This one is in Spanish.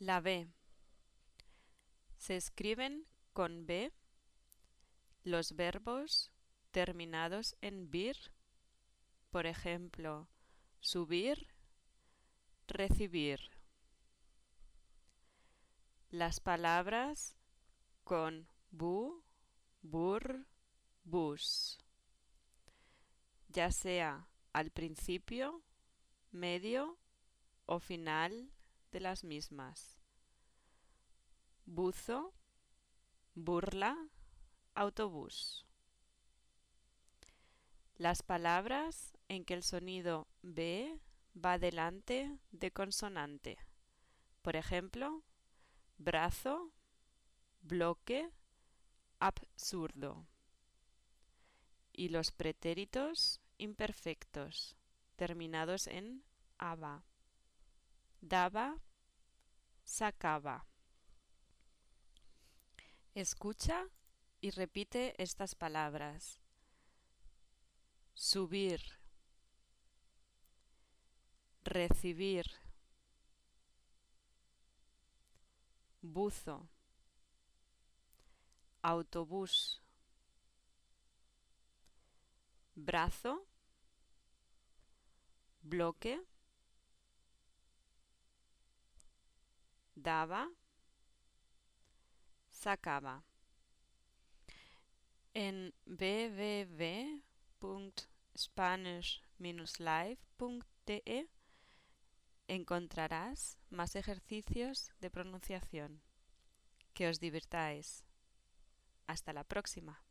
La B. Se escriben con B los verbos terminados en vir, por ejemplo, subir, recibir. Las palabras con bu, bur, bus, ya sea al principio, medio o final de las mismas. Buzo, burla, autobús. Las palabras en que el sonido B va delante de consonante. Por ejemplo, brazo, bloque, absurdo. Y los pretéritos imperfectos, terminados en aba. Daba, sacaba. Escucha y repite estas palabras. Subir. Recibir. Buzo. Autobús. Brazo. Bloque. Daba. Sacaba. En www.spanish-live.de encontrarás más ejercicios de pronunciación. Que os divirtáis. Hasta la próxima.